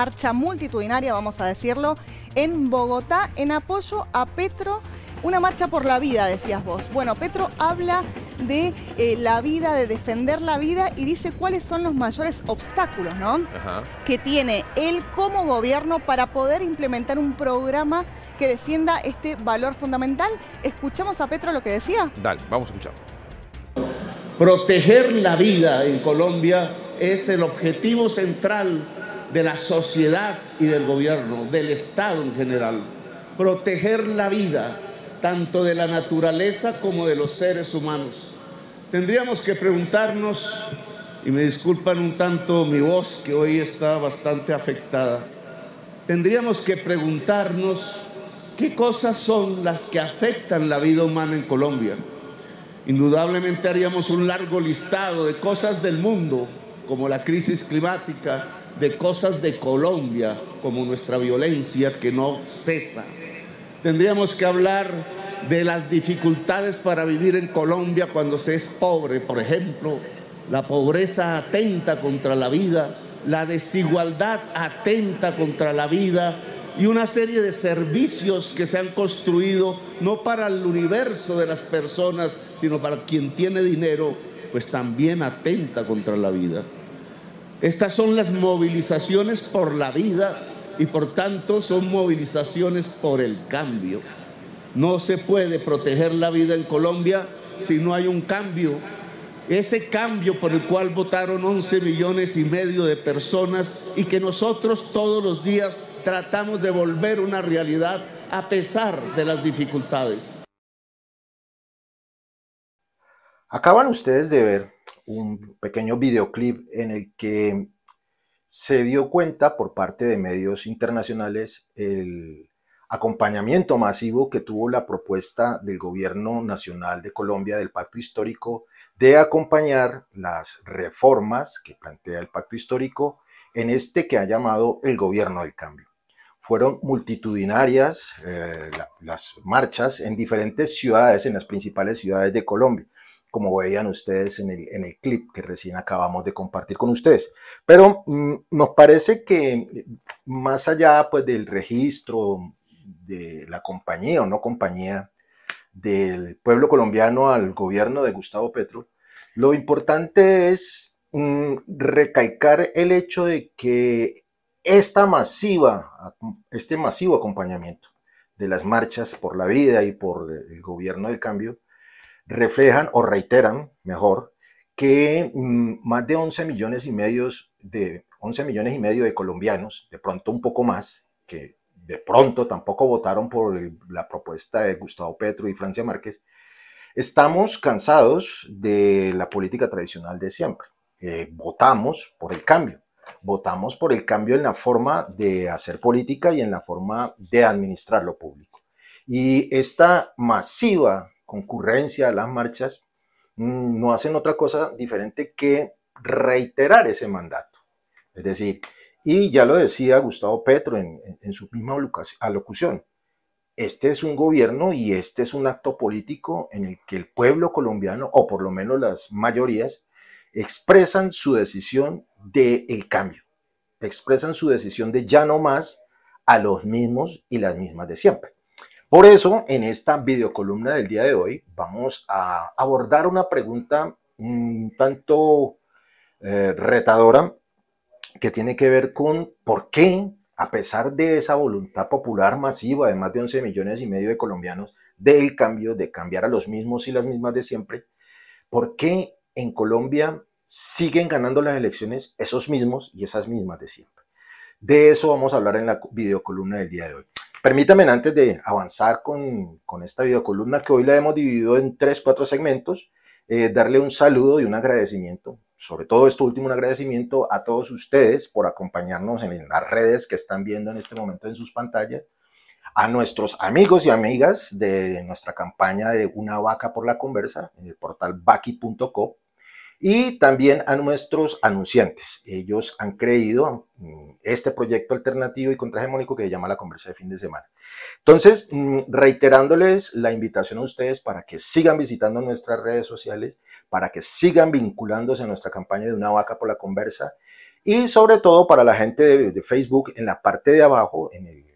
marcha multitudinaria, vamos a decirlo, en Bogotá en apoyo a Petro. Una marcha por la vida, decías vos. Bueno, Petro habla de eh, la vida, de defender la vida y dice cuáles son los mayores obstáculos, ¿no? Que tiene él como gobierno para poder implementar un programa que defienda este valor fundamental. ¿Escuchamos a Petro lo que decía? Dale, vamos a escuchar. Proteger la vida en Colombia es el objetivo central de la sociedad y del gobierno, del Estado en general. Proteger la vida, tanto de la naturaleza como de los seres humanos. Tendríamos que preguntarnos, y me disculpan un tanto mi voz que hoy está bastante afectada, tendríamos que preguntarnos qué cosas son las que afectan la vida humana en Colombia. Indudablemente haríamos un largo listado de cosas del mundo, como la crisis climática, de cosas de Colombia, como nuestra violencia que no cesa. Tendríamos que hablar de las dificultades para vivir en Colombia cuando se es pobre, por ejemplo, la pobreza atenta contra la vida, la desigualdad atenta contra la vida y una serie de servicios que se han construido no para el universo de las personas, sino para quien tiene dinero, pues también atenta contra la vida. Estas son las movilizaciones por la vida y por tanto son movilizaciones por el cambio. No se puede proteger la vida en Colombia si no hay un cambio. Ese cambio por el cual votaron 11 millones y medio de personas y que nosotros todos los días tratamos de volver una realidad a pesar de las dificultades. Acaban ustedes de ver un pequeño videoclip en el que se dio cuenta por parte de medios internacionales el acompañamiento masivo que tuvo la propuesta del gobierno nacional de Colombia del pacto histórico de acompañar las reformas que plantea el pacto histórico en este que ha llamado el gobierno del cambio. Fueron multitudinarias eh, las marchas en diferentes ciudades, en las principales ciudades de Colombia como veían ustedes en el, clip que recién acabamos de compartir con ustedes. Pero mm, nos parece que más allá pues, del registro de la compañía o no compañía del pueblo colombiano al gobierno de Gustavo Petro, lo importante es mm, recalcar el hecho de que esta masiva, este masivo acompañamiento de las marchas por la vida y por el gobierno del cambio, reflejan o reiteran, mejor, que mm, más de 11 millones y medio de 11 millones y medio de colombianos, de pronto un poco más, que de pronto tampoco votaron por la propuesta de Gustavo Petro y Francia Márquez, estamos cansados de la política tradicional de siempre. Eh, votamos por el cambio, votamos por el cambio en la forma de hacer política y en la forma de administrar lo público. Y esta masiva concurrencia a las marchas, mm, no hacen otra cosa diferente que reiterar ese mandato. Es decir, y ya lo decía Gustavo Petro en, su misma alocución, este es un gobierno y este es un acto político en el que el pueblo colombiano, o por lo menos las mayorías, expresan su decisión del el cambio, expresan su decisión de ya no más a los mismos y las mismas de siempre. Por eso, en esta videocolumna del día de hoy, vamos a abordar una pregunta un tanto eh, retadora que tiene que ver con por qué, a pesar de esa voluntad popular masiva de más de 11 millones y medio de colombianos del cambio, de cambiar a los mismos y las mismas de siempre, ¿por qué en Colombia siguen ganando las elecciones esos mismos y esas mismas de siempre? De eso vamos a hablar en la videocolumna del día de hoy. Permítanme antes de avanzar con, con esta videocolumna que hoy la hemos dividido en tres, cuatro segmentos, eh, darle un saludo y un agradecimiento, sobre todo esto último, un agradecimiento a todos ustedes por acompañarnos en las redes que están viendo en este momento en sus pantallas, a nuestros amigos y amigas de nuestra campaña de Una vaca por la conversa en el portal baki.co y también a nuestros anunciantes. Ellos han creído mm, este proyecto alternativo y contrahegemónico que se llama la conversa de fin de semana. Entonces, mm, reiterándoles la invitación a ustedes para que sigan visitando nuestras redes sociales, para que sigan vinculándose a nuestra campaña de una vaca por la conversa y sobre todo para la gente de, Facebook, en la parte de abajo, en el,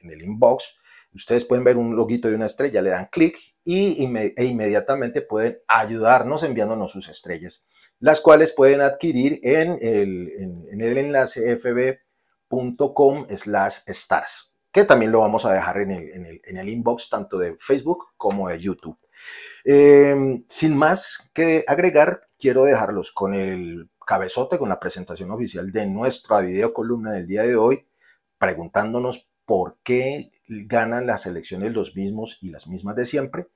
en el inbox, ustedes pueden ver un loguito de una estrella, le dan clic y, e inmediatamente pueden ayudarnos enviándonos sus estrellas las cuales pueden adquirir en el, en, el enlace fb.com slash stars, que también lo vamos a dejar en el, en el, inbox tanto de Facebook como de YouTube. Em, sin más que agregar, quiero dejarlos con el cabezote, con la presentación oficial de nuestra videocolumna del día de hoy, preguntándonos por qué ganan las elecciones los mismos y las mismas de siempre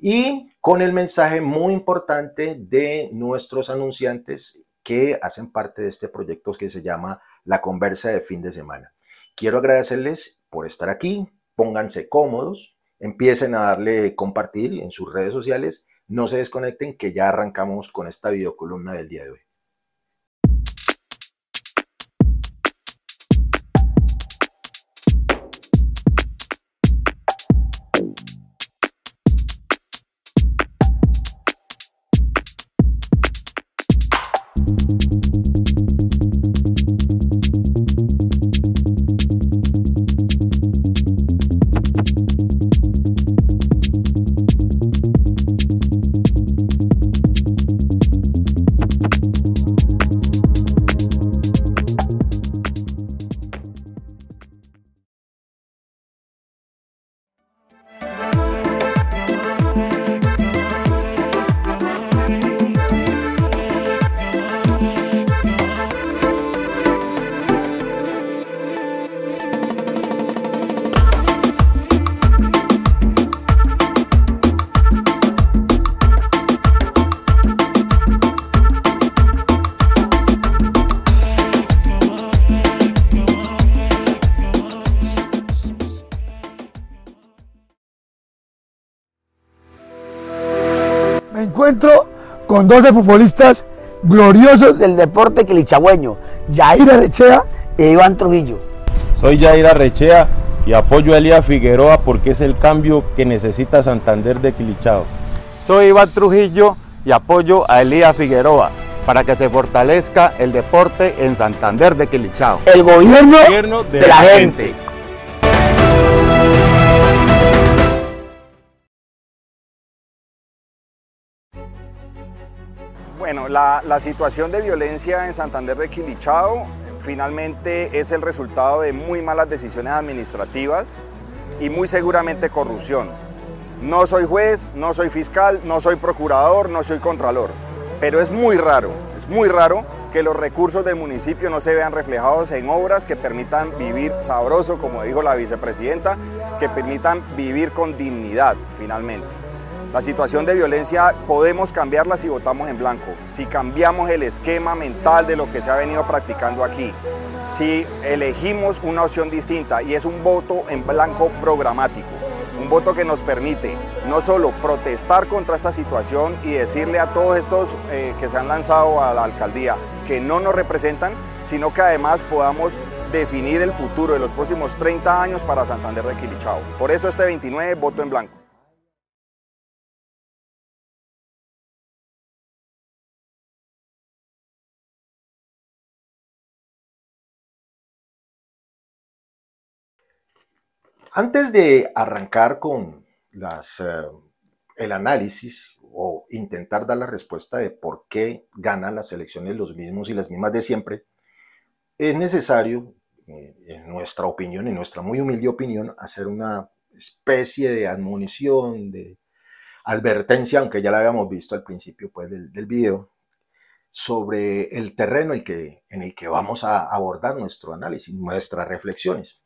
y con el mensaje muy importante de nuestros anunciantes que hacen parte de este proyecto que se llama La Conversa de Fin de Semana. Quiero agradecerles por estar aquí, pónganse cómodos, empiecen a darle compartir en sus redes sociales, no se desconecten que ya arrancamos con esta videocolumna del día de hoy. Con 12 futbolistas gloriosos del deporte quilichagüeño, Yair Arrechea e Iván Trujillo. Soy Yair Arrechea y apoyo a Elías Figueroa porque es el cambio que necesita Santander de Quilichao. Soy Iván Trujillo y apoyo a Elías Figueroa para que se fortalezca el deporte en Santander de Quilichao. El gobierno, de, la, gente. Bueno, la, situación de violencia en Santander de Quilichao finalmente es el resultado de muy malas decisiones administrativas y muy seguramente corrupción. No soy juez, no soy fiscal, no soy procurador, no soy contralor, pero es muy raro, es muy raro que los recursos del municipio no se vean reflejados en obras que permitan vivir sabroso, como dijo la vicepresidenta, que permitan vivir con dignidad finalmente. La situación de violencia podemos cambiarla si votamos en blanco, si cambiamos el esquema mental de lo que se ha venido practicando aquí, si elegimos una opción distinta y es un voto en blanco programático, un voto que nos permite no solo protestar contra esta situación y decirle a todos estos eh, que se han lanzado a la alcaldía que no nos representan, sino que además podamos definir el futuro de los próximos 30 años para Santander de Quilichao. Por eso este 29 voto en blanco. Antes de arrancar con las, eh, el análisis o intentar dar la respuesta de por qué ganan las elecciones los mismos y las mismas de siempre, es necesario, eh, en nuestra opinión, en nuestra muy humilde opinión, hacer una especie de admonición, de advertencia, aunque ya la habíamos visto al principio pues, del, del video, sobre el terreno el que, en el que vamos a abordar nuestro análisis, nuestras reflexiones.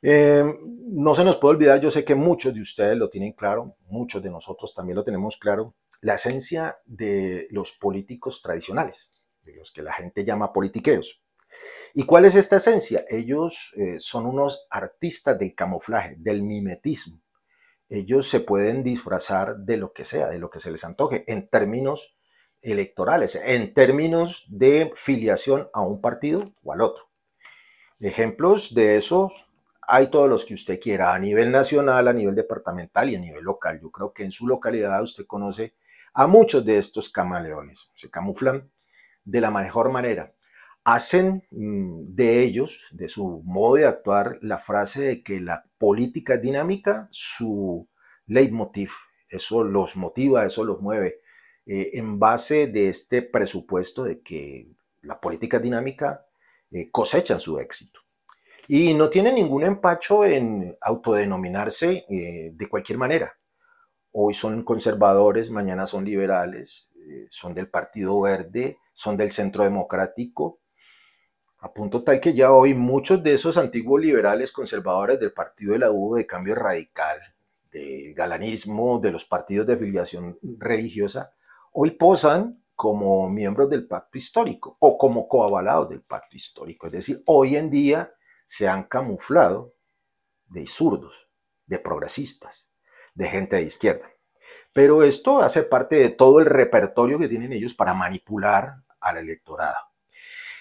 Eh, no se nos puede olvidar, yo sé que muchos de ustedes lo tienen claro, muchos de nosotros también lo tenemos claro, la esencia de los políticos tradicionales, de los que la gente llama politiqueros. ¿Y cuál es esta esencia? Ellos eh, son unos artistas del camuflaje, del mimetismo. Ellos se pueden disfrazar de lo que sea, de lo que se les antoje, en términos electorales, en términos de filiación a un partido o al otro. Ejemplos de eso hay todos los que usted quiera, a nivel nacional, a nivel departamental y a nivel local. Yo creo que en su localidad usted conoce a muchos de estos camaleones. Se camuflan de la mejor manera. Hacen mm, de ellos, de su modo de actuar, la frase de que la política es dinámica, su leitmotiv. Eso los motiva, eso los mueve. Eh, en base de este presupuesto de que la política dinámica eh, cosechan su éxito. Y no tienen ningún empacho en autodenominarse eh, de cualquier manera. Hoy son conservadores, mañana son liberales, son del Partido Verde, son del Centro Democrático, a punto tal que ya hoy muchos de esos antiguos liberales conservadores del Partido de la U de Cambio Radical, del galanismo, de los partidos de afiliación religiosa, hoy posan como miembros del pacto histórico o como coavalados del pacto histórico. Es decir, hoy en día se han camuflado de zurdos, de progresistas, de gente de izquierda. Pero esto hace parte de todo el repertorio que tienen ellos para manipular al electorado.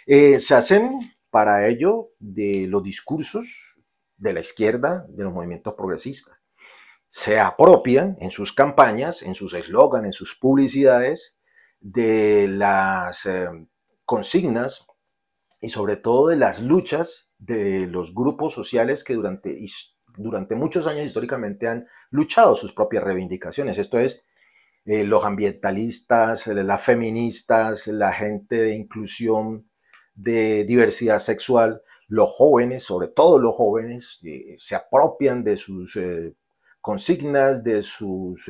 Eh, se hacen para ello de los discursos de la izquierda, de los movimientos progresistas. Se apropian en sus campañas, en sus eslóganes, en sus publicidades, de las eh, consignas y sobre todo de las luchas de los grupos sociales que durante, durante muchos años históricamente han luchado sus propias reivindicaciones. Esto es, eh, los ambientalistas, las feministas, la gente de inclusión, de diversidad sexual, los jóvenes, sobre todo los jóvenes, eh, se apropian de sus consignas, de sus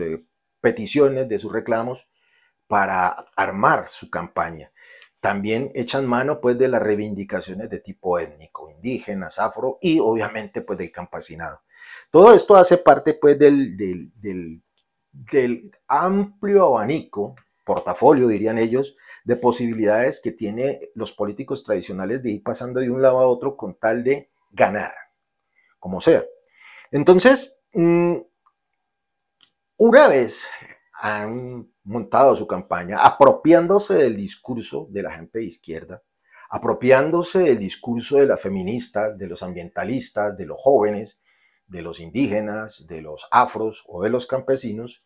peticiones, de sus reclamos para armar su campaña. También echan mano pues de las reivindicaciones de tipo étnico, indígenas, afro y obviamente pues del campesinado. Todo esto hace parte pues del, del, del, amplio abanico, portafolio dirían ellos, de posibilidades que tienen los políticos tradicionales de ir pasando de un lado a otro con tal de ganar, como sea. Entonces, mm, una vez han montado su campaña apropiándose del discurso de la gente de izquierda, apropiándose del discurso de las feministas, de los ambientalistas, de los jóvenes, de los indígenas, de los afros o de los campesinos,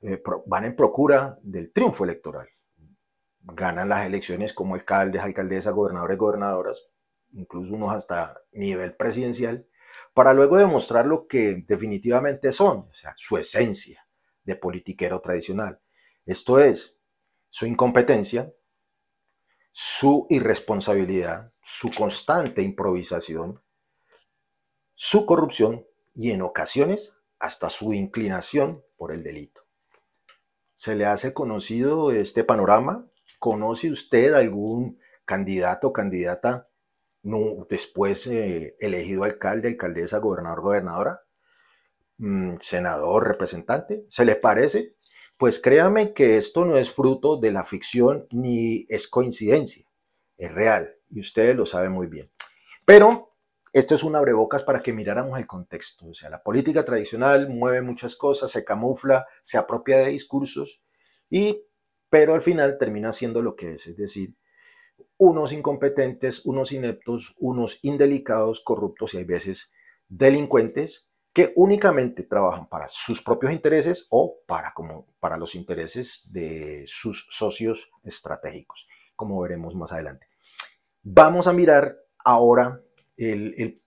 eh, van en procura del triunfo electoral. Ganan las elecciones como alcaldes, alcaldesas, gobernadores, gobernadoras, incluso unos hasta nivel presidencial, para luego demostrar lo que definitivamente son, o sea, su esencia de politiquero tradicional. Esto es su incompetencia, su irresponsabilidad, su constante improvisación, su corrupción y en ocasiones hasta su inclinación por el delito. ¿Se le hace conocido este panorama? ¿Conoce usted algún candidato o candidata no, después eh, elegido alcalde, alcaldesa, gobernador, gobernadora, mm, senador, representante? ¿Se le parece? Pues créame que esto no es fruto de la ficción ni es coincidencia, es real y ustedes lo saben muy bien. Pero esto es un abrebocas para que miráramos el contexto. O sea, la política tradicional mueve muchas cosas, se camufla, se apropia de discursos, y, pero al final termina siendo lo que es, es decir, unos incompetentes, unos ineptos, unos indelicados, corruptos y hay veces delincuentes que únicamente trabajan para sus propios intereses o para, como, para los intereses de sus socios estratégicos, como veremos más adelante. Vamos a mirar ahora el,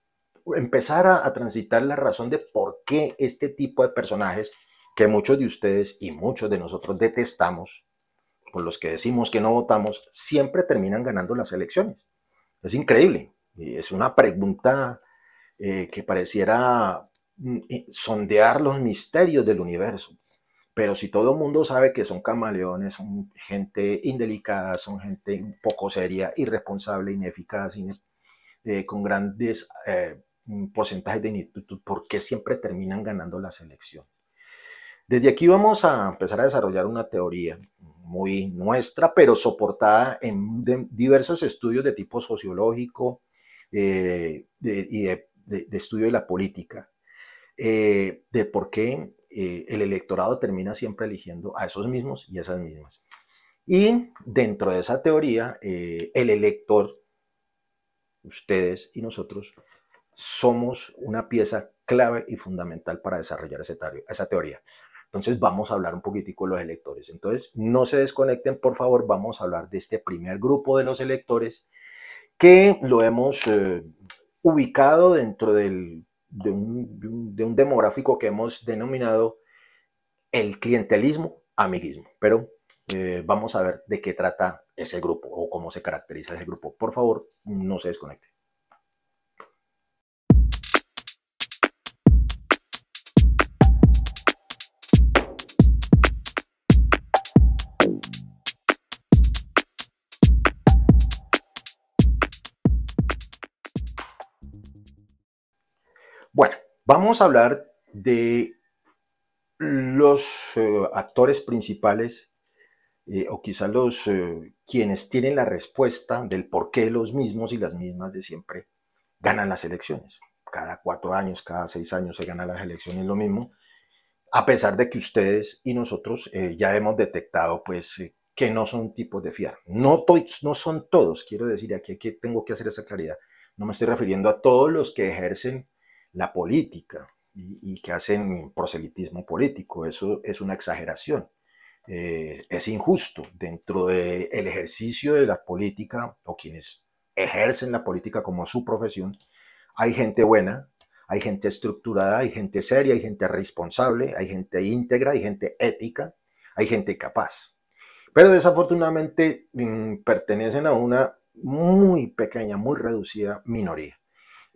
empezar a, transitar la razón de por qué este tipo de personajes que muchos de ustedes y muchos de nosotros detestamos, por los que decimos que no votamos, siempre terminan ganando las elecciones. Es increíble. Es una pregunta eh, que pareciera sondear los misterios del universo. Pero si todo el mundo sabe que son camaleones, son gente indelicada, son gente poco seria, irresponsable, ineficaz, eh, con grandes eh, mm, porcentajes de ineptitud, ¿por qué siempre terminan ganando las elecciones? Desde aquí vamos a empezar a desarrollar una teoría muy nuestra, pero soportada en diversos estudios de tipo sociológico eh, y de, estudio de la política, eh, de por qué eh, el electorado termina siempre eligiendo a esos mismos y a esas mismas. Y dentro de esa teoría, el elector, ustedes y nosotros, somos una pieza clave y fundamental para desarrollar esa teoría. Entonces vamos a hablar un poquitico de los electores. Entonces no se desconecten, por favor, vamos a hablar de este primer grupo de los electores que lo hemos eh, ubicado dentro del, de, un, demográfico que hemos denominado el clientelismo amiguismo. Pero eh, vamos a ver de qué trata ese grupo o cómo se caracteriza ese grupo. Por favor, no se desconecten. Vamos a hablar de los eh, actores principales eh, o quizás los eh, quienes tienen la respuesta del por qué los mismos y las mismas de siempre ganan las elecciones. Cada cuatro años, cada seis años se ganan las elecciones lo mismo, a pesar de que ustedes y nosotros ya hemos detectado pues que no son tipos de fiar. No, no son todos, quiero decir, aquí, aquí tengo que hacer esa claridad. No me estoy refiriendo a todos los que ejercen la política y, que hacen proselitismo político. Eso es una exageración. Eh, es injusto dentro del ejercicio de la política o quienes ejercen la política como su profesión. Hay gente buena, hay gente estructurada, hay gente seria, hay gente responsable, hay gente íntegra, hay gente ética, hay gente capaz. Pero desafortunadamente mm, pertenecen a una muy pequeña, muy reducida minoría.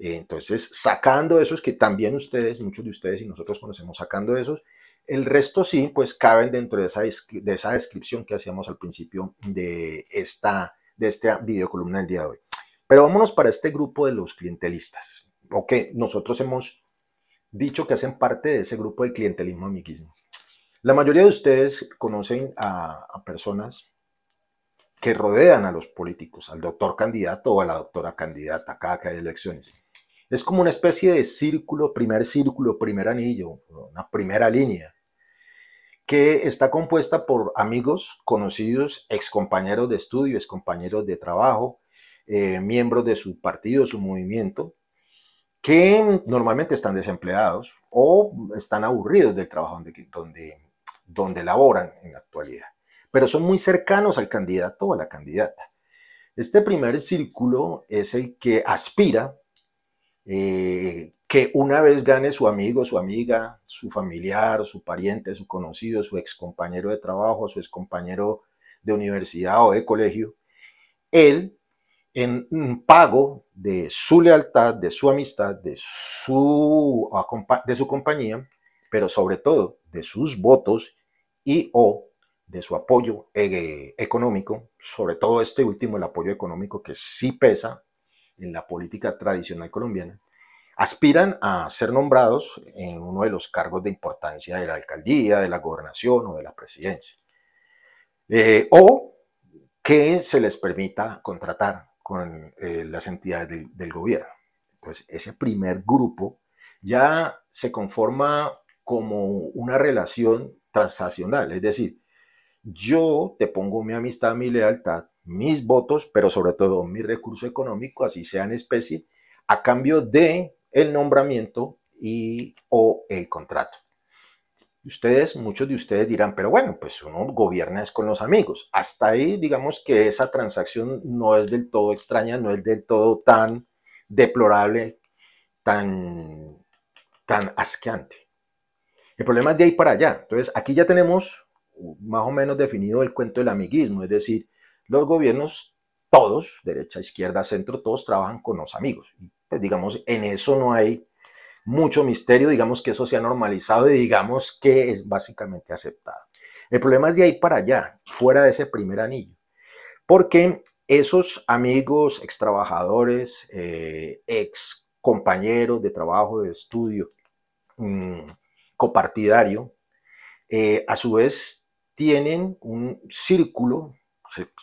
Entonces, sacando esos que también ustedes, muchos de ustedes y nosotros conocemos, sacando esos, el resto sí, pues caben dentro de esa, de esa descripción que hacíamos al principio de esta, de esta videocolumna del día de hoy. Pero vámonos para este grupo de los clientelistas, o que nosotros hemos dicho que hacen parte de ese grupo de clientelismo amiguismo. La mayoría de ustedes conocen a, a personas que rodean a los políticos, al doctor candidato o a la doctora candidata cada que hay elecciones. Es como una especie de círculo, primer círculo, primer anillo, una primera línea, que está compuesta por amigos, conocidos, excompañeros de estudio, excompañeros de trabajo, eh, miembros de su partido, su movimiento, que normalmente están desempleados o están aburridos del trabajo donde, donde, donde laboran en la actualidad, pero son muy cercanos al candidato o a la candidata. Este primer círculo es el que aspira eh, que una vez gane su amigo, su amiga, su familiar, su pariente, su conocido, su ex compañero de trabajo, su ex compañero de universidad o de colegio, él, en pago de su lealtad, de su amistad, de su, de su compañía, pero sobre todo de sus votos y o de su apoyo eh, económico, sobre todo este último, el apoyo económico que sí pesa en la política tradicional colombiana, aspiran a ser nombrados en uno de los cargos de importancia de la alcaldía, de la gobernación o de la presidencia. Eh, o que se les permita contratar con eh, las entidades del, del, gobierno. Entonces, ese primer grupo ya se conforma como una relación transaccional, es decir, yo te pongo mi amistad, mi lealtad, mis votos, pero sobre todo mi recurso económico, así sea en especie, a cambio de el nombramiento y o el contrato. Ustedes, muchos de ustedes dirán, pero bueno, pues uno gobierna es con los amigos. Hasta ahí, digamos que esa transacción no es del todo extraña, no es del todo tan deplorable, tan, tan asqueante. El problema es de ahí para allá. Entonces, aquí ya tenemos más o menos definido el cuento del amiguismo, es decir, los gobiernos, todos, derecha, izquierda, centro, todos trabajan con los amigos. Pues digamos, en eso no hay mucho misterio, digamos que eso se ha normalizado y digamos que es básicamente aceptado. El problema es de ahí para allá, fuera de ese primer anillo, porque esos amigos, ex trabajadores, eh, ex compañero de trabajo, de estudio, mm, copartidario, eh, a su vez tienen un círculo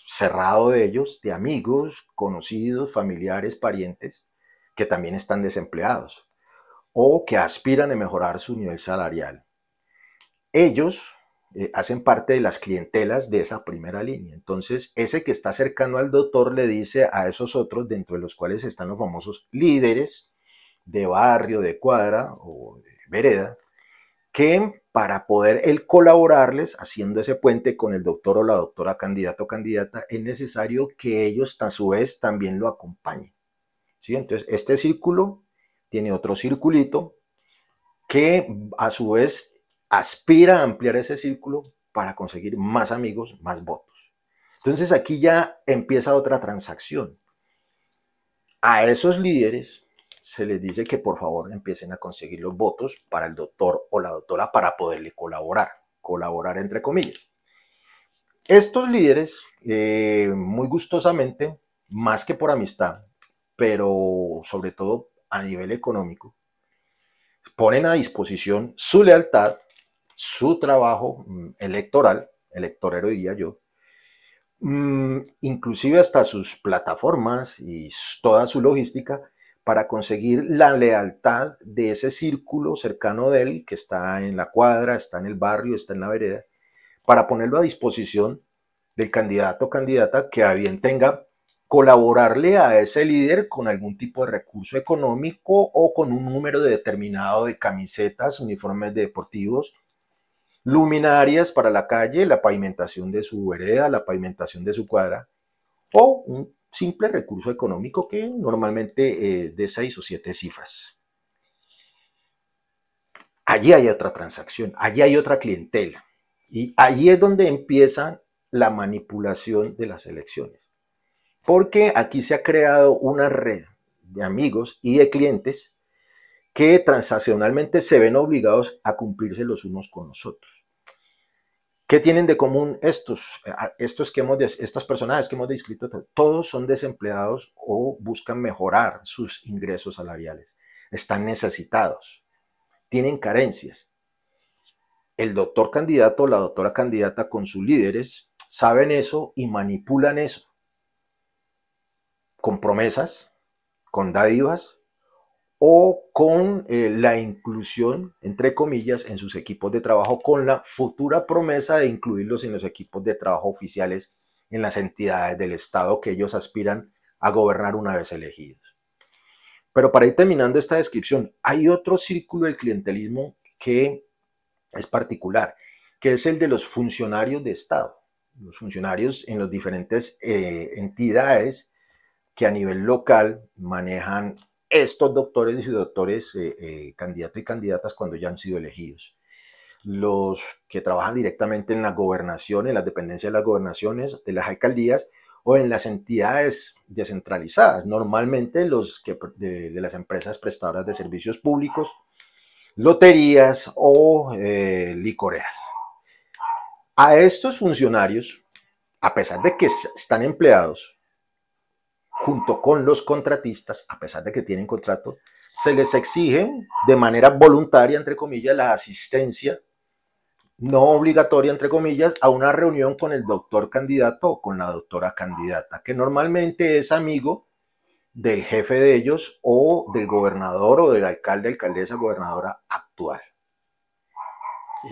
cerrado de ellos, de amigos, conocidos, familiares, parientes, que también están desempleados o que aspiran a mejorar su nivel salarial. Ellos eh, hacen parte de las clientelas de esa primera línea. Entonces, ese que está cercano al doctor le dice a esos otros, dentro de los cuales están los famosos líderes de barrio, de cuadra o de vereda, que para poder él colaborarles haciendo ese puente con el doctor o la doctora candidato o candidata, es necesario que ellos a su vez también lo acompañen. ¿Sí? Entonces, este círculo tiene otro circulito que a su vez aspira a ampliar ese círculo para conseguir más amigos, más votos. Entonces aquí ya empieza otra transacción. A esos líderes se les dice que por favor empiecen a conseguir los votos para el doctor o la doctora para poderle colaborar, colaborar entre comillas. Estos líderes, eh, muy gustosamente, más que por amistad, pero sobre todo a nivel económico, ponen a disposición su lealtad su trabajo mm, electoral, electorero diría yo, mm, inclusive hasta sus plataformas y toda su logística para conseguir la lealtad de ese círculo cercano de él que está en la cuadra, está en el barrio, está en la vereda, para ponerlo a disposición del candidato o candidata que a bien tenga colaborarle a ese líder con algún tipo de recurso económico o con un número determinado de camisetas, uniformes deportivos luminarias para la calle, la pavimentación de su vereda, la pavimentación de su cuadra, o un simple recurso económico que normalmente es de seis o siete cifras. Allí hay otra transacción, allí hay otra clientela. Y allí es donde empieza la manipulación de las elecciones. Porque aquí se ha creado una red de amigos y de clientes que transaccionalmente se ven obligados a cumplirse los unos con los otros. ¿Qué tienen de común estos, eh, estos que hemos, estas personajes que hemos descrito? Todos son desempleados o buscan mejorar sus ingresos salariales. Están necesitados, tienen carencias. El doctor candidato o la doctora candidata con sus líderes saben eso y manipulan eso con promesas, con dádivas, o con eh, la inclusión, entre comillas, en sus equipos de trabajo, con la futura promesa de incluirlos en los equipos de trabajo oficiales en las entidades del Estado que ellos aspiran a gobernar una vez elegidos. Pero para ir terminando esta descripción, hay otro círculo del clientelismo que es particular, que es el de los funcionarios de Estado, los funcionarios en las diferentes eh, entidades que a nivel local manejan estos doctores y doctores, eh, eh, candidatos y candidatas cuando ya han sido elegidos. Los que trabajan directamente en la gobernación, en las dependencias de las gobernaciones, de las alcaldías o en las entidades descentralizadas, normalmente los que, de, las empresas prestadoras de servicios públicos, loterías o eh, licoreras. A estos funcionarios, a pesar de que están empleados, junto con los contratistas, a pesar de que tienen contrato, se les exige de manera voluntaria, entre comillas, la asistencia no obligatoria, entre comillas, a una reunión con el doctor candidato o con la doctora candidata, que normalmente es amigo del jefe de ellos o del gobernador o del alcalde, alcaldesa, gobernadora actual.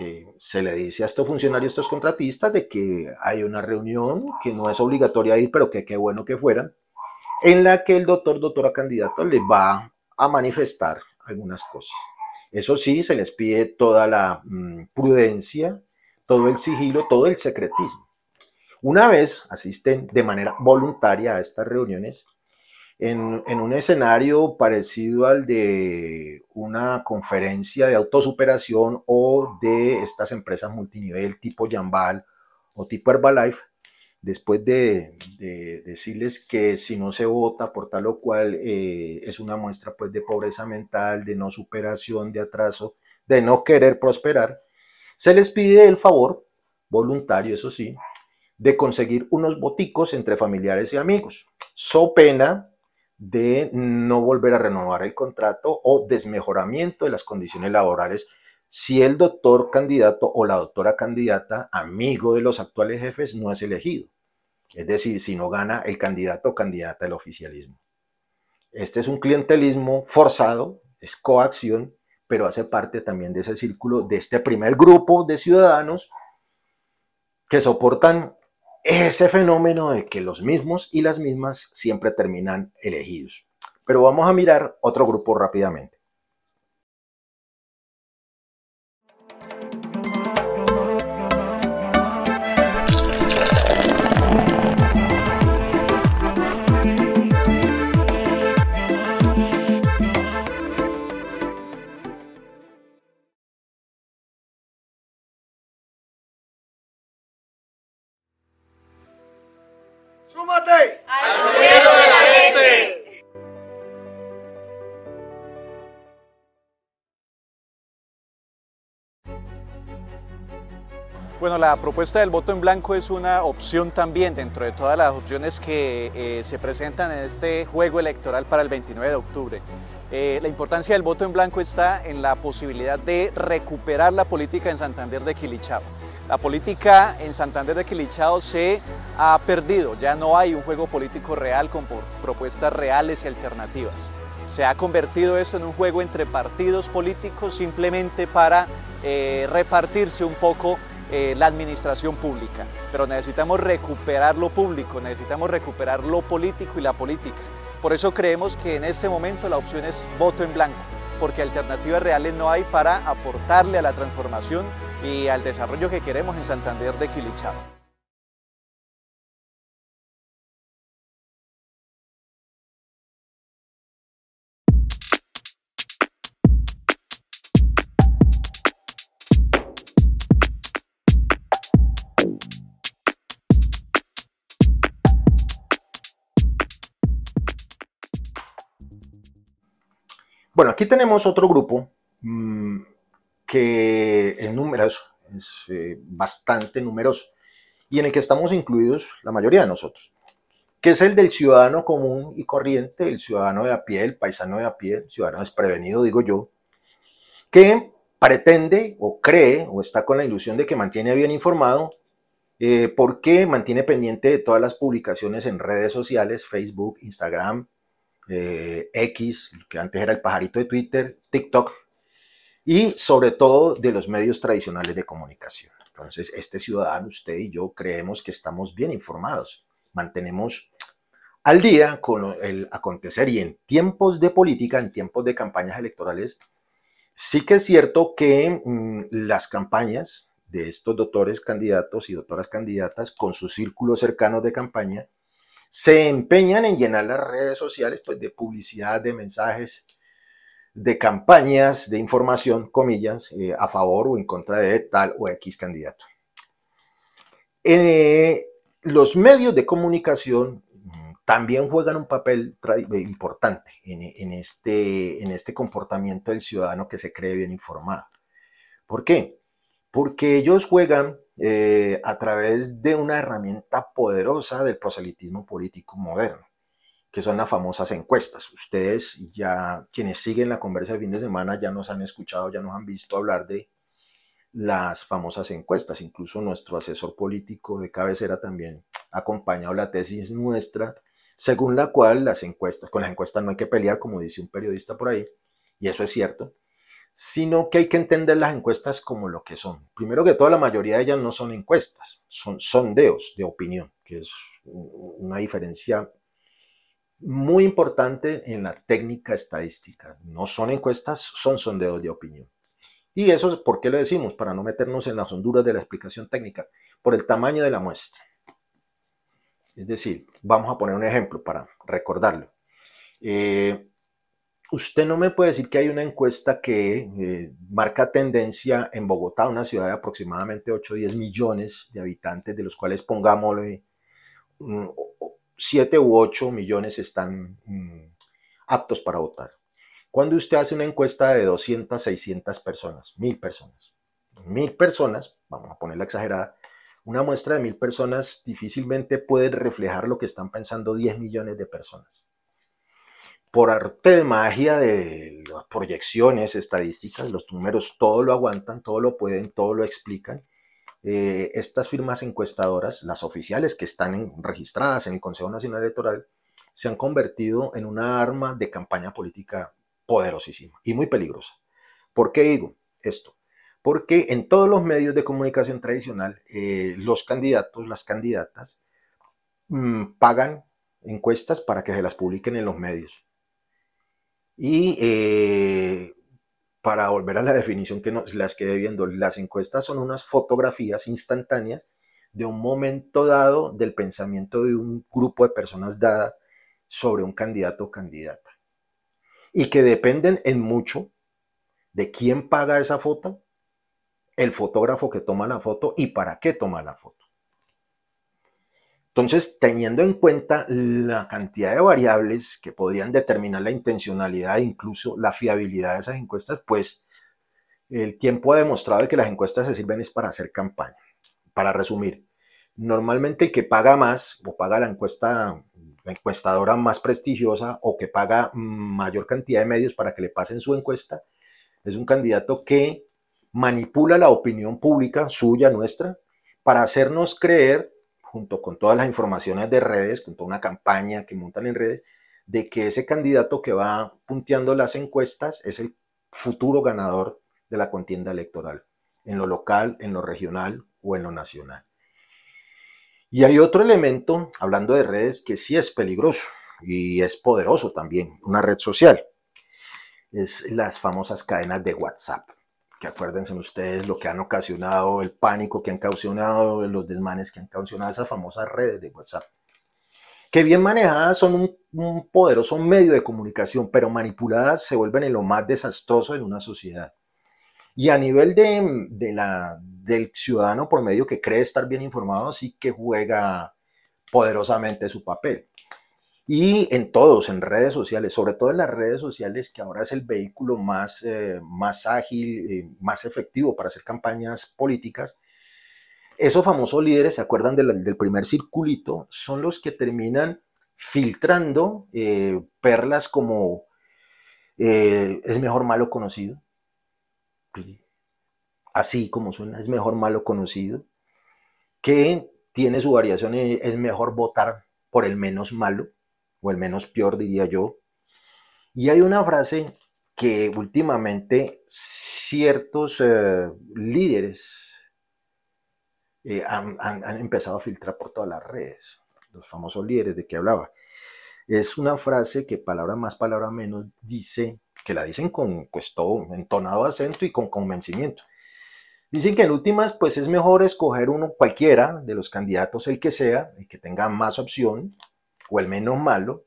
Eh, se le dice a estos funcionarios, a estos contratistas, de que hay una reunión que no es obligatoria ir, pero que qué bueno que fueran, en la que el doctor, doctora candidato le va a manifestar algunas cosas. Eso sí, se les pide toda la mm, prudencia, todo el sigilo, todo el secretismo. Una vez asisten de manera voluntaria a estas reuniones, en, en, un escenario parecido al de una conferencia de autosuperación o de estas empresas multinivel tipo Jambal o tipo Herbalife, después de, decirles que si no se vota por tal o cual eh, es una muestra pues de pobreza mental, de no superación, de atraso, de no querer prosperar, se les pide el favor, voluntario eso sí, de conseguir unos boticos entre familiares y amigos, so pena de no volver a renovar el contrato o desmejoramiento de las condiciones laborales si el doctor candidato o la doctora candidata, amigo de los actuales jefes, no es elegido. Es decir, si no gana el candidato o candidata del oficialismo. Este es un clientelismo forzado, es coacción, pero hace parte también de ese círculo, de este primer grupo de ciudadanos que soportan ese fenómeno de que los mismos y las mismas siempre terminan elegidos. Pero vamos a mirar otro grupo rápidamente. Bueno, la propuesta del voto en blanco es una opción también dentro de todas las opciones que eh, se presentan en este juego electoral para el 29 de octubre. Eh, la importancia del voto en blanco está en la posibilidad de recuperar la política en Santander de Quilichao. La política en Santander de Quilichao se ha perdido, ya no hay un juego político real con propuestas reales y alternativas. Se ha convertido esto en un juego entre partidos políticos simplemente para eh, repartirse un poco eh, la administración pública. Pero necesitamos recuperar lo público, necesitamos recuperar lo político y la política. Por eso creemos que en este momento la opción es voto en blanco, porque alternativas reales no hay para aportarle a la transformación y al desarrollo que queremos en Santander de Quilichao. Aquí tenemos otro grupo mm, que es numeroso, es eh, bastante numeroso, y en el que estamos incluidos la mayoría de nosotros, que es el del ciudadano común y corriente, el ciudadano de a pie, el paisano de a pie, el ciudadano desprevenido, digo yo, que pretende o cree o está con la ilusión de que mantiene bien informado eh, porque mantiene pendiente de todas las publicaciones en redes sociales, Facebook, Instagram, eh, X, que antes era el pajarito de Twitter, TikTok, y sobre todo de los medios tradicionales de comunicación. Entonces, este ciudadano, usted y yo, creemos que estamos bien informados, mantenemos al día con el acontecer y en tiempos de política, en tiempos de campañas electorales, sí que es cierto que mm, las campañas de estos doctores candidatos y doctoras candidatas con sus círculos cercanos de campaña se empeñan en llenar las redes sociales pues, de publicidad, de mensajes, de campañas de información, comillas, eh, a favor o en contra de tal o X candidato. Eh, los medios de comunicación también juegan un papel eh, importante en, este, en este comportamiento del ciudadano que se cree bien informado. ¿Por qué? Porque ellos juegan eh, a través de una herramienta poderosa del proselitismo político moderno, que son las famosas encuestas. Ustedes ya, quienes siguen la conversa de fin de semana, ya nos han escuchado, ya nos han visto hablar de las famosas encuestas. Incluso nuestro asesor político de cabecera también ha acompañado la tesis nuestra, según la cual las encuestas, con las encuestas no hay que pelear, como dice un periodista por ahí, y eso es cierto sino que hay que entender las encuestas como lo que son. Primero que todo, la mayoría de ellas no son encuestas, son sondeos de opinión, que es una diferencia muy importante en la técnica estadística. No son encuestas, son sondeos de opinión. Y eso, ¿por qué lo decimos? Para no meternos en las honduras de la explicación técnica, por el tamaño de la muestra. Es decir, vamos a poner un ejemplo para recordarlo. Eh, usted no me puede decir que hay una encuesta que eh, marca tendencia en Bogotá, una ciudad de aproximadamente 8 o 10 millones de habitantes, de los cuales pongámosle 7 u 8 millones están mm, aptos para votar. Cuando usted hace una encuesta de 200, 600 personas, 1000 personas, 1000 personas, vamos a ponerla exagerada, una muestra de 1000 personas difícilmente puede reflejar lo que están pensando 10 millones de personas. Por arte de magia de las proyecciones estadísticas, los números todo lo aguantan, todo lo pueden, todo lo explican. Eh, estas firmas encuestadoras, las oficiales que están registradas en el Consejo Nacional Electoral, se han convertido en una arma de campaña política poderosísima y muy peligrosa. ¿Por qué digo esto? Porque en todos los medios de comunicación tradicional, eh, los candidatos, las candidatas, mm, pagan encuestas para que se las publiquen en los medios. Y eh, para volver a la definición que nos, las quedé viendo, las encuestas son unas fotografías instantáneas de un momento dado del pensamiento de un grupo de personas dada sobre un candidato o candidata. Y que dependen en mucho de quién paga esa foto, el fotógrafo que toma la foto y para qué toma la foto. Entonces, teniendo en cuenta la cantidad de variables que podrían determinar la intencionalidad e incluso la fiabilidad de esas encuestas, pues el tiempo ha demostrado que las encuestas se sirven es para hacer campaña. Para resumir, normalmente el que paga más o paga la encuesta, la encuestadora más prestigiosa o que paga mayor cantidad de medios para que le pasen su encuesta, es un candidato que manipula la opinión pública suya, nuestra, para hacernos creer junto con todas las informaciones de redes, con toda una campaña que montan en redes, de que ese candidato que va punteando las encuestas es el futuro ganador de la contienda electoral, en lo local, en lo regional o en lo nacional. Y hay otro elemento, hablando de redes, que sí es peligroso y es poderoso también, una red social. Es las famosas cadenas de WhatsApp que acuérdense ustedes lo que han ocasionado, el pánico que han causado, los desmanes que han causado esas famosas redes de WhatsApp, que bien manejadas son un, poderoso medio de comunicación, pero manipuladas se vuelven en lo más desastroso en una sociedad. Y a nivel de, de la, del ciudadano por medio que cree estar bien informado, sí que juega poderosamente su papel y en todos, en redes sociales, sobre todo en las redes sociales, que ahora es el vehículo más, eh, más ágil, más efectivo para hacer campañas políticas. Esos famosos líderes, ¿se acuerdan del, primer circulito? Son los que terminan filtrando eh, perlas como eh, es mejor malo conocido. Así como suena, es mejor malo conocido. Que tiene su variación, es mejor votar por el menos malo o el menos peor diría yo. Y hay una frase que últimamente ciertos eh, líderes eh, han, empezado a filtrar por todas las redes, los famosos líderes de que hablaba. Es una frase que palabra más, palabra menos dice, que la dicen con pues todo entonado acento y con convencimiento. Dicen que en últimas pues es mejor escoger uno cualquiera de los candidatos, el que sea, el que tenga más opción, o el menos malo,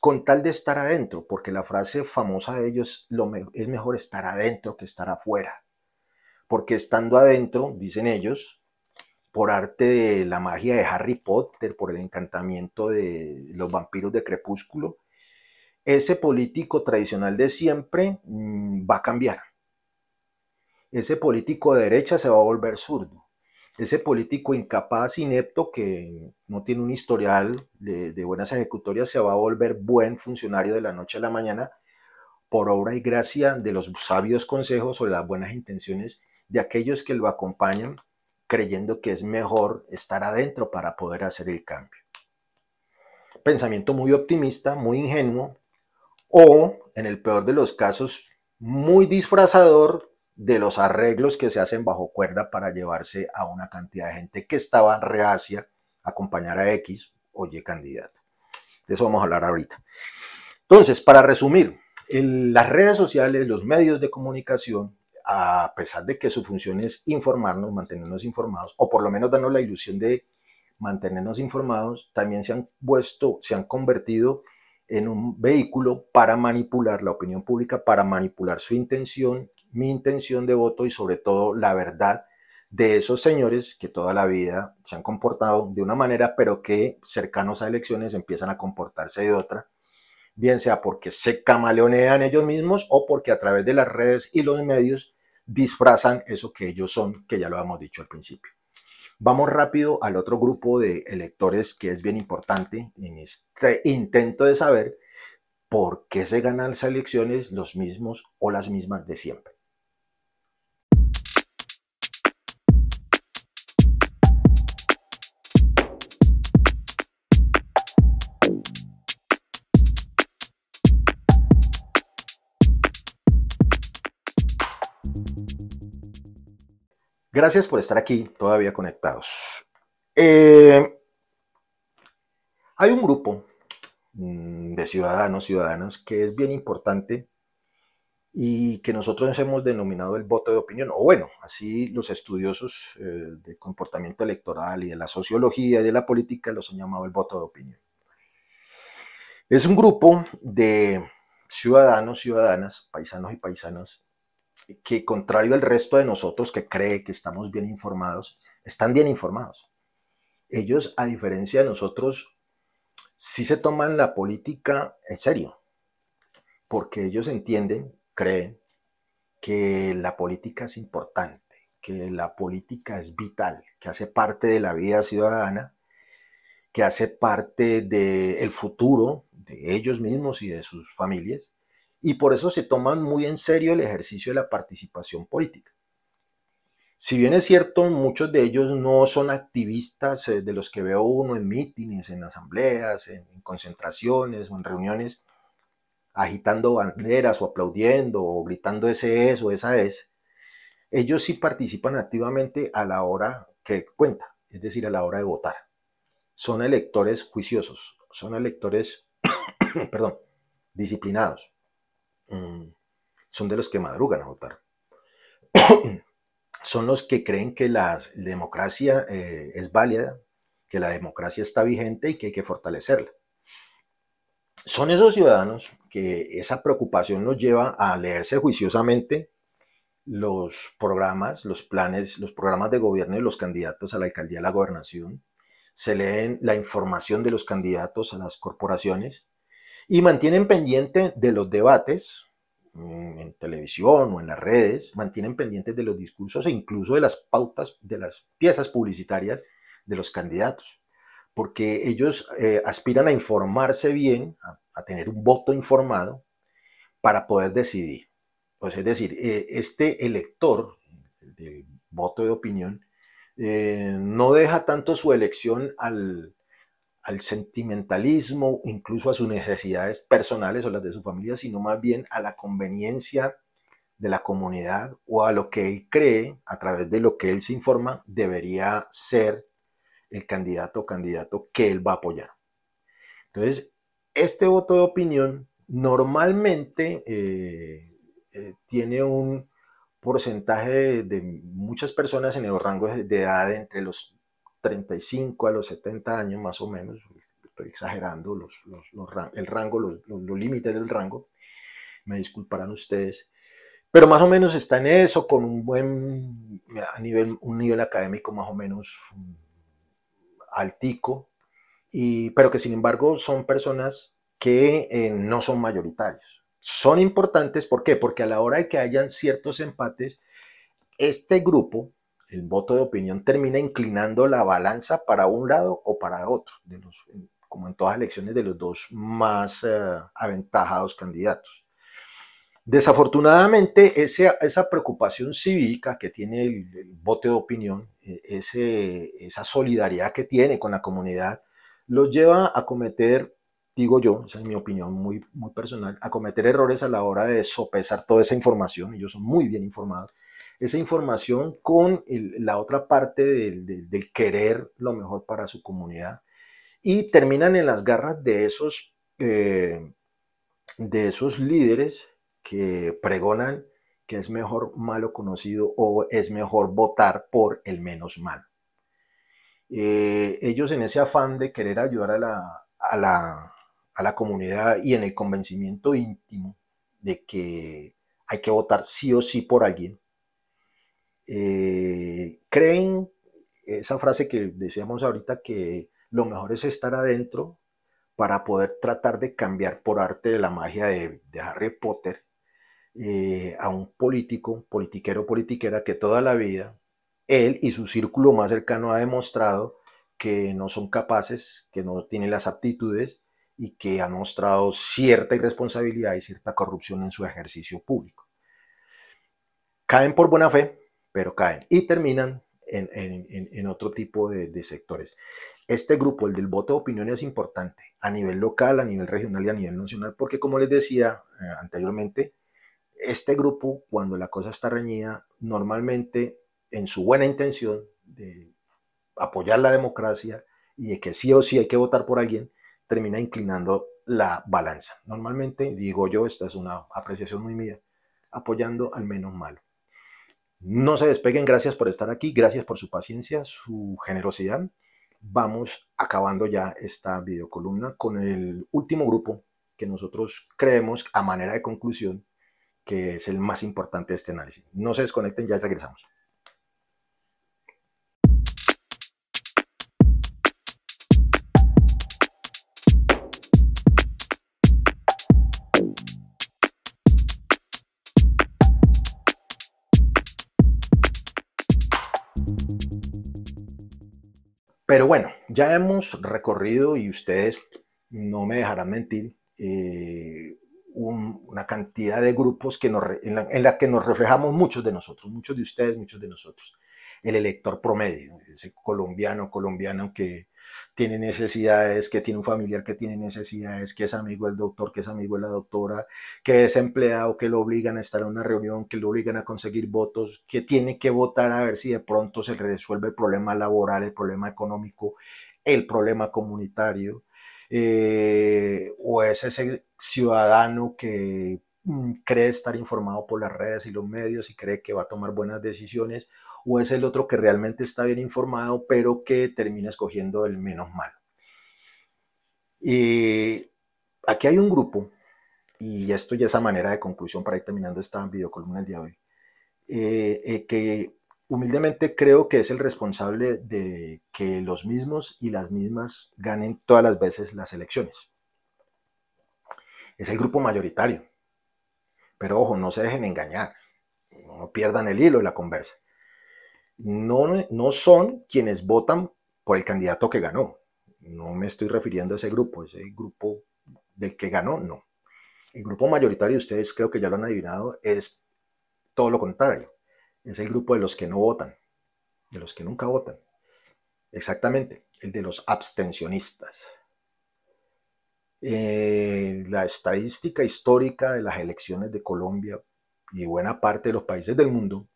con tal de estar adentro, porque la frase famosa de ellos lo es mejor estar adentro que estar afuera, porque estando adentro, dicen ellos, por arte de la magia de Harry Potter, por el encantamiento de los vampiros de Crepúsculo, ese político tradicional de siempre mm, va a cambiar. Ese político de derecha se va a volver zurdo ese político incapaz, inepto, que no tiene un historial de, buenas ejecutorias, se va a volver buen funcionario de la noche a la mañana por obra y gracia de los sabios consejos o las buenas intenciones de aquellos que lo acompañan, creyendo que es mejor estar adentro para poder hacer el cambio. Pensamiento muy optimista, muy ingenuo, o, en el peor de los casos, muy disfrazador de los arreglos que se hacen bajo cuerda para llevarse a una cantidad de gente que estaba reacia a acompañar a X o Y candidato. De eso vamos a hablar ahorita. Entonces, para resumir, las redes sociales, los medios de comunicación, a pesar de que su función es informarnos, mantenernos informados, o por lo menos darnos la ilusión de mantenernos informados, también se han puesto, se han convertido en un vehículo para manipular la opinión pública, para manipular su intención mi intención de voto y sobre todo la verdad de esos señores que toda la vida se han comportado de una manera, pero que cercanos a elecciones empiezan a comportarse de otra, bien sea porque se camaleonean ellos mismos o porque a través de las redes y los medios disfrazan eso que ellos son, que ya lo hemos dicho al principio. Vamos rápido al otro grupo de electores que es bien importante en este intento de saber ¿por qué se ganan las elecciones los mismos o las mismas de siempre? Gracias por estar aquí todavía conectados. Eh, hay un grupo mm, de ciudadanos, ciudadanas, que es bien importante y que nosotros hemos denominado el voto de opinión, o bueno, así los estudiosos eh, de comportamiento electoral y de la sociología y de la política los han llamado el voto de opinión. Es un grupo de ciudadanos, ciudadanas, paisanos y paisanas que contrario al resto de nosotros que cree que estamos bien informados, están bien informados. Ellos, a diferencia de nosotros, sí se toman la política en serio, porque ellos entienden, creen, que la política es importante, que la política es vital, que hace parte de la vida ciudadana, que hace parte del futuro de ellos mismos y de sus familias y por eso se toman muy en serio el ejercicio de la participación política. Si bien es cierto, muchos de ellos no son activistas eh, de los que veo uno en mítines, en asambleas, en, concentraciones o en reuniones, agitando banderas o aplaudiendo o gritando ese es o esa es, ellos sí participan activamente a la hora que cuenta, es decir, a la hora de votar. Son electores juiciosos, son electores, perdón, disciplinados. Mm, son de los que madrugan a votar. son los que creen que la democracia eh, es válida, que la democracia está vigente y que hay que fortalecerla. Son esos ciudadanos que esa preocupación nos lleva a leerse juiciosamente los programas, los planes, los programas de gobierno de los candidatos a la alcaldía a la gobernación, se leen la información de los candidatos a las corporaciones y mantienen pendiente de los debates mm, en televisión o en las redes, mantienen pendientes de los discursos e incluso de las pautas, de las piezas publicitarias de los candidatos, porque ellos eh, aspiran a informarse bien, a, tener un voto informado para poder decidir. Pues es decir, eh, este elector del voto de opinión eh, no deja tanto su elección al, al sentimentalismo, incluso a sus necesidades personales o las de su familia, sino más bien a la conveniencia de la comunidad o a lo que él cree, a través de lo que él se informa, debería ser el candidato o candidato que él va a apoyar. Entonces, este voto de opinión normalmente eh, eh, tiene un porcentaje de, de, muchas personas en el rango de edad entre los 35 a los 70 años más o menos, estoy exagerando los, el rango, los, límites del rango, me disculparán ustedes, pero más o menos está en eso, con un buen a nivel, un nivel académico más o menos mm, altico, y, pero que sin embargo son personas que eh, no son mayoritarios. Son importantes, ¿por qué? Porque a la hora de que hayan ciertos empates, este grupo el voto de opinión termina inclinando la balanza para un lado o para otro, de los, como en todas las elecciones de los dos más eh, aventajados candidatos. Desafortunadamente, esa preocupación cívica que tiene el, voto de opinión, e, esa solidaridad que tiene con la comunidad, los lleva a cometer, digo yo, esa es mi opinión muy, muy personal, a cometer errores a la hora de sopesar toda esa información. Ellos son muy bien informados esa información con la otra parte del, querer lo mejor para su comunidad y terminan en las garras de esos, eh, de esos líderes que pregonan que es mejor malo conocido o es mejor votar por el menos malo. Eh, ellos en ese afán de querer ayudar a la, a, la, a la comunidad y en el convencimiento íntimo de que hay que votar sí o sí por alguien, eh, creen esa frase que decíamos ahorita que lo mejor es estar adentro para poder tratar de cambiar por arte de la magia de, Harry Potter eh, a un político, politiquero, politiquera que toda la vida él y su círculo más cercano ha demostrado que no son capaces, que no tienen las aptitudes y que han mostrado cierta irresponsabilidad y cierta corrupción en su ejercicio público. Caen por buena fe, pero caen y terminan en, otro tipo de, sectores. Este grupo, el del voto de opinión, es importante a nivel local, a nivel regional y a nivel nacional, porque como les decía eh, anteriormente, este grupo, cuando la cosa está reñida, normalmente en su buena intención de apoyar la democracia y de que sí o sí hay que votar por alguien, termina inclinando la balanza. Normalmente, digo yo, esta es una apreciación muy mía, apoyando al menos malo. No se despeguen, gracias por estar aquí, gracias por su paciencia, su generosidad. Vamos acabando ya esta videocolumna con el último grupo que nosotros creemos a manera de conclusión que es el más importante de este análisis. No se desconecten, ya regresamos. Pero bueno, ya hemos recorrido y ustedes no me dejarán mentir, eh, una cantidad de grupos que en, la, que nos reflejamos muchos de nosotros, muchos de ustedes, muchos de nosotros. El elector promedio, ese colombiano, colombiano que tiene necesidades, que tiene un familiar que tiene necesidades, que es amigo del doctor, que es amigo de la doctora, que es empleado, que lo obligan a estar en una reunión, que lo obligan a conseguir votos, que tiene que votar a ver si de pronto se resuelve el problema laboral, el problema económico, el problema comunitario eh, o es ese ciudadano que mm, cree estar informado por las redes y los medios y cree que va a tomar buenas decisiones, o es el otro que realmente está bien informado, pero que termina escogiendo el menos malo. Y aquí hay un grupo, y esto ya es a manera de conclusión para ir terminando esta videocolumna el día de hoy, eh, eh, que humildemente creo que es el responsable de que los mismos y las mismas ganen todas las veces las elecciones. Es el grupo mayoritario. Pero ojo, no se dejen engañar, no pierdan el hilo de la conversa. No, no son quienes votan por el candidato que ganó. No me estoy refiriendo a ese grupo, ese grupo del que ganó, no. El grupo mayoritario, ustedes creo que ya lo han adivinado, es todo lo contrario es el grupo de los que no votan, de los que nunca votan. Exactamente, el de los abstencionistas. Eh, la estadística histórica de las elecciones de Colombia y buena parte de los países del mundo,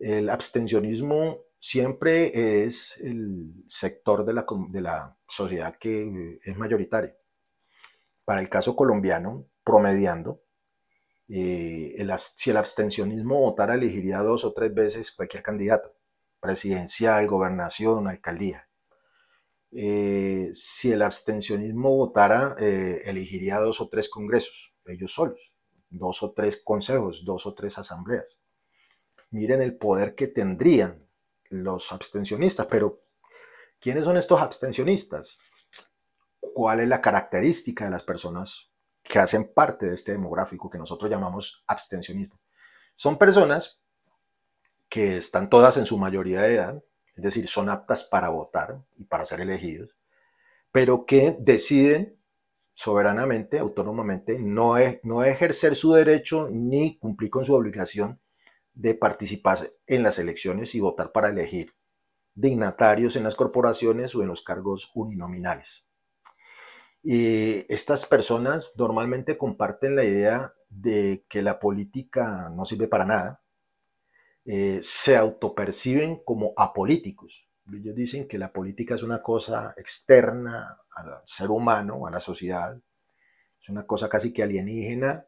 el abstencionismo siempre es el sector de la, sociedad que es mayoritario. Para el caso colombiano, promediando, eh, si el abstencionismo votara, elegiría dos o tres veces cualquier candidato, presidencial, gobernación, alcaldía. Eh, si el abstencionismo votara, eh, elegiría dos o tres congresos, ellos solos, dos o tres consejos, dos o tres asambleas. Miren el poder que tendrían los abstencionistas, pero ¿quiénes son estos abstencionistas? ¿Cuál es la característica de las personas que hacen parte de este demográfico que nosotros llamamos abstencionismo. Son personas que están todas en su mayoría de edad, es decir, son aptas para votar y para ser elegidos, pero que deciden soberanamente, autónomamente, no, no ejercer su derecho ni cumplir con su obligación de participar en las elecciones y votar para elegir dignatarios en las corporaciones o en los cargos uninominales. Y estas personas normalmente comparten la idea de que la política no sirve para nada, eh, se autoperciben como apolíticos. Ellos dicen que la política es una cosa externa al ser humano, a la sociedad, es una cosa casi que alienígena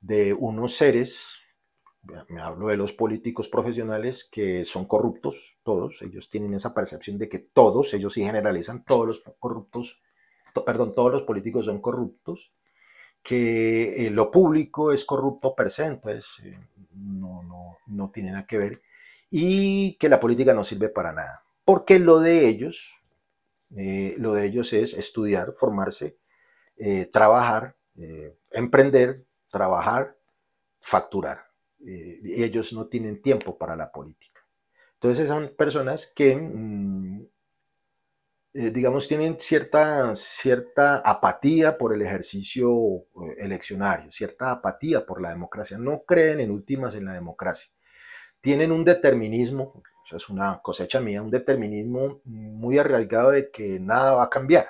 de unos seres, me hablo de los políticos profesionales que son corruptos, todos, ellos tienen esa percepción de que todos, ellos sí generalizan, todos los corruptos perdón, todos los políticos son corruptos, que eh, lo público es corrupto per se, entonces eh, no, no, no tiene nada que ver, y que la política no sirve para nada, porque lo de ellos, eh, lo de ellos es estudiar, formarse, trabajar, emprender, trabajar, facturar. Y ellos no tienen tiempo para la política. Entonces son personas que mm, eh, digamos, tienen cierta, cierta apatía por el ejercicio eh, eleccionario, cierta apatía por la democracia. No creen en últimas en la democracia. Tienen un determinismo, eso es una cosecha mía, un determinismo muy arraigado de que nada va a cambiar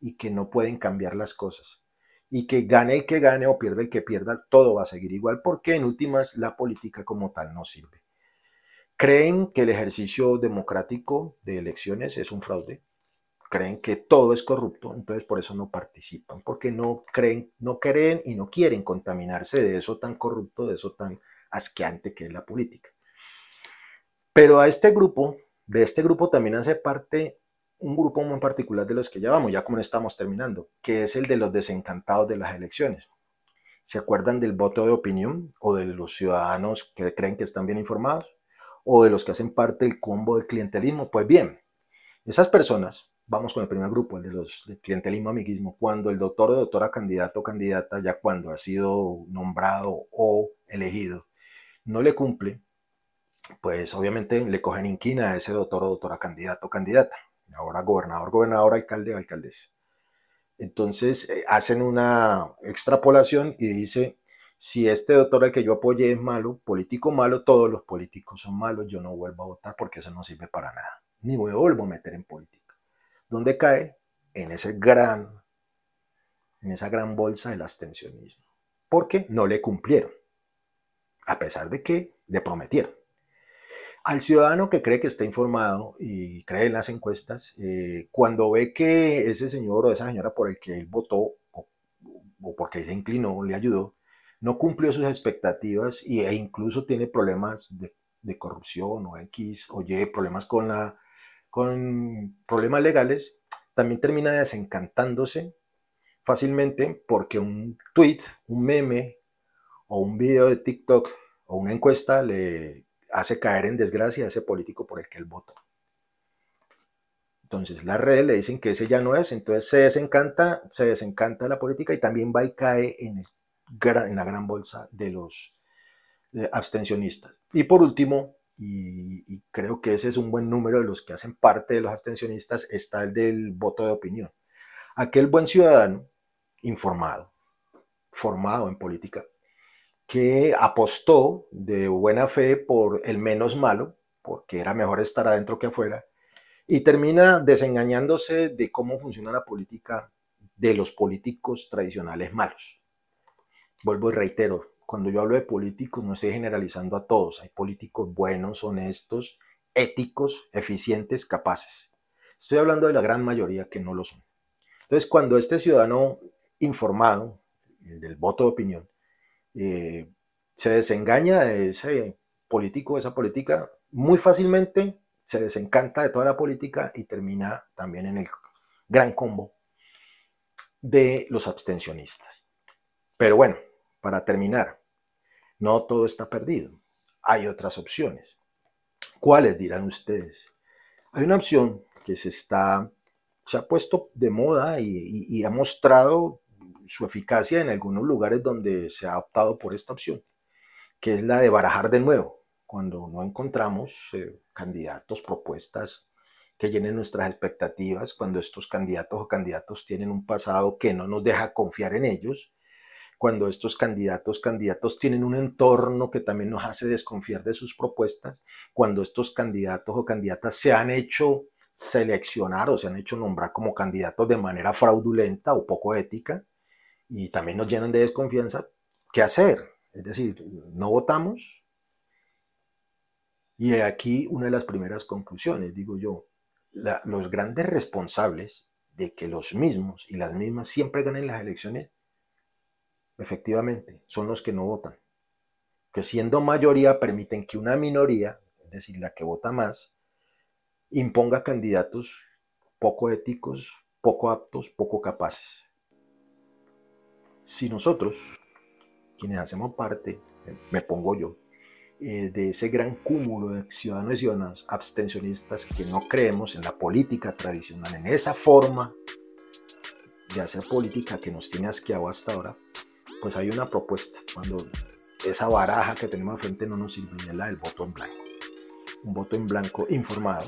y que no pueden cambiar las cosas. Y que gane el que gane o pierda el que pierda, todo va a seguir igual porque en últimas la política como tal no sirve. Creen que el ejercicio democrático de elecciones es un fraude, creen que todo es corrupto, entonces por eso no participan, porque no creen, no creen y no quieren contaminarse de eso tan corrupto, de eso tan asqueante que es la política. Pero a este grupo, de este grupo también hace parte un grupo muy particular de los que ya vamos, ya como estamos terminando, que es el de los desencantados de las elecciones. ¿Se acuerdan del voto de opinión o de los ciudadanos que creen que están bien informados? ¿O de los que hacen parte del combo del clientelismo? Pues bien, esas personas vamos con el primer grupo, el de los de clientelismo amiguismo, cuando el doctor o doctora candidato o candidata, ya cuando ha sido nombrado o elegido, no le cumple, pues obviamente le cogen inquina a ese doctor o doctora candidato o candidata, ahora gobernador, gobernador, alcalde alcaldesa. Entonces eh, hacen una extrapolación y dice, si este doctor al que yo apoyé es malo, político malo, todos los políticos son malos, yo no vuelvo a votar porque eso no sirve para nada, ni me vuelvo a meter en política. ¿Dónde cae? En ese gran, en esa gran bolsa del abstencionismo. Porque no le cumplieron, a pesar de que le prometieron. Al ciudadano que cree que está informado y cree en las encuestas, eh, cuando ve que ese señor o esa señora por el que él votó o, porque se inclinó, le ayudó, no cumplió sus expectativas y, e incluso tiene problemas de, de corrupción o X o Y, problemas con la con problemas legales, también termina desencantándose fácilmente porque un tweet, un meme o un video de TikTok o una encuesta le hace caer en desgracia a ese político por el que él votó. Entonces las redes le dicen que ese ya no es, entonces se desencanta, se desencanta la política y también va y cae en, en la gran bolsa de los abstencionistas. Y por último, y, creo que ese es un buen número de los que hacen parte de los abstencionistas, está el del voto de opinión. Aquel buen ciudadano informado, formado en política, que apostó de buena fe por el menos malo, porque era mejor estar adentro que afuera, y termina desengañándose de cómo funciona la política de los políticos tradicionales malos. Vuelvo y reitero, cuando yo hablo de políticos no estoy generalizando a todos. Hay políticos buenos, honestos, éticos, eficientes, capaces. Estoy hablando de la gran mayoría que no lo son. Entonces, cuando este ciudadano informado, el del voto de opinión, eh, se desengaña de ese político, de esa política, muy fácilmente se desencanta de toda la política y termina también en el gran combo de los abstencionistas. Pero bueno, para terminar, no todo está perdido. Hay otras opciones. ¿Cuáles dirán ustedes? Hay una opción que se está, se ha puesto de moda y, y ha mostrado su eficacia en algunos lugares donde se ha optado por esta opción, que es la de barajar de nuevo, cuando no encontramos eh, candidatos, propuestas que llenen nuestras expectativas, cuando estos candidatos o candidatos tienen un pasado que no nos deja confiar en ellos, cuando estos candidatos, candidatos tienen un entorno que también nos hace desconfiar de sus propuestas, cuando estos candidatos o candidatas se han hecho seleccionar o se han hecho nombrar como candidatos de manera fraudulenta o poco ética y también nos llenan de desconfianza, ¿qué hacer? Es decir, no votamos. Y aquí una de las primeras conclusiones, digo yo, los grandes responsables de que los mismos y las mismas siempre ganen las elecciones efectivamente, son los que no votan. Que siendo mayoría permiten que una minoría, es decir, la que vota más, imponga candidatos poco éticos, poco aptos, poco capaces. Si nosotros, quienes hacemos parte, me pongo yo, eh, de ese gran cúmulo de ciudadanos y ciudadanas abstencionistas que no creemos en la política tradicional, en esa forma de hacer política que nos tiene asqueado hasta ahora, pues hay una propuesta. Cuando esa baraja que tenemos al frente no nos sirve, es la del voto en blanco. Un voto en blanco informado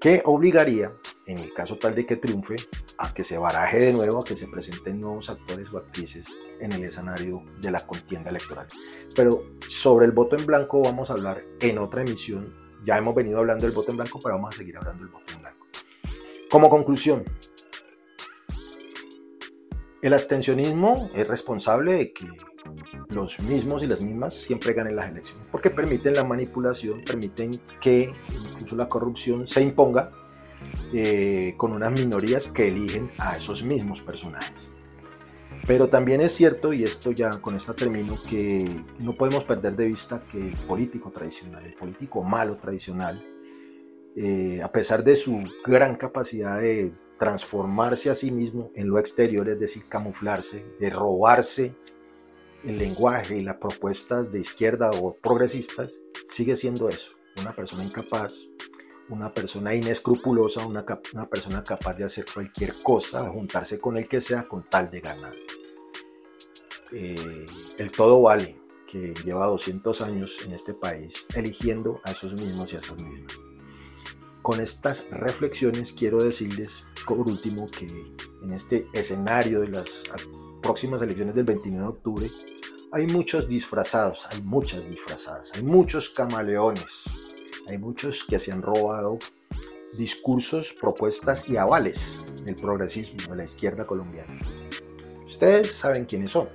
que obligaría en el caso tal de que triunfe, a que se baraje de nuevo, a que se presenten nuevos actores o actrices en el escenario de la contienda electoral. Pero sobre el voto en blanco vamos a hablar en otra emisión. Ya hemos venido hablando del voto en blanco, pero vamos a seguir hablando del voto en blanco. Como conclusión, el abstencionismo es responsable de que los mismos y las mismas siempre ganen las elecciones, porque permiten la manipulación, permiten que incluso la corrupción se imponga eh, con unas minorías que eligen a esos mismos personajes. Pero también es cierto, y esto ya con esta termino, que no podemos perder de vista que el político tradicional, el político malo tradicional, eh, a pesar de su gran capacidad de transformarse a sí mismo en lo exterior, es decir, camuflarse, de robarse el lenguaje y las propuestas de izquierda o progresistas, sigue siendo eso, una persona incapaz, una persona inescrupulosa, una, una persona capaz de hacer cualquier cosa, juntarse con el que sea con tal de ganar. Eh, el todo vale, que lleva 200 años en este país eligiendo a esos mismos y a esas mismas. Con estas reflexiones quiero decirles por último que en este escenario de las próximas elecciones del 29 de octubre hay muchos disfrazados, hay muchas disfrazadas, hay muchos camaleones, hay muchos que se han robado discursos, propuestas y avales del progresismo, de la izquierda colombiana. Ustedes saben quiénes son.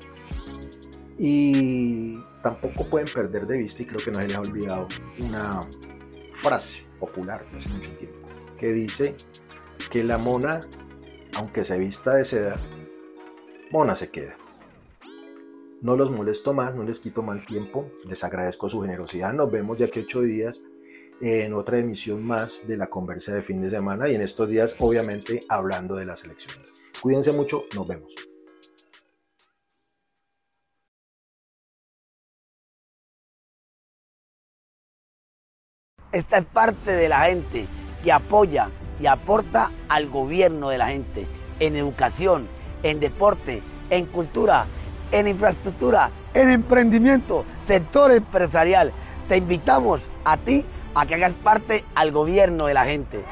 Y tampoco pueden perder de vista, y creo que no se les ha olvidado, una frase popular de hace mucho tiempo, que dice que la mona, aunque se vista de seda, mona se queda. No los molesto más, no les quito mal tiempo, les agradezco su generosidad. Nos vemos ya que ocho días en otra emisión más de la conversa de fin de semana y en estos días obviamente hablando de las elecciones. Cuídense mucho, nos vemos. Esta es parte de la gente que apoya y aporta al gobierno de la gente en educación, en deporte, en cultura, en infraestructura, en emprendimiento, sector empresarial. Te invitamos a ti a que hagas parte al gobierno de la gente.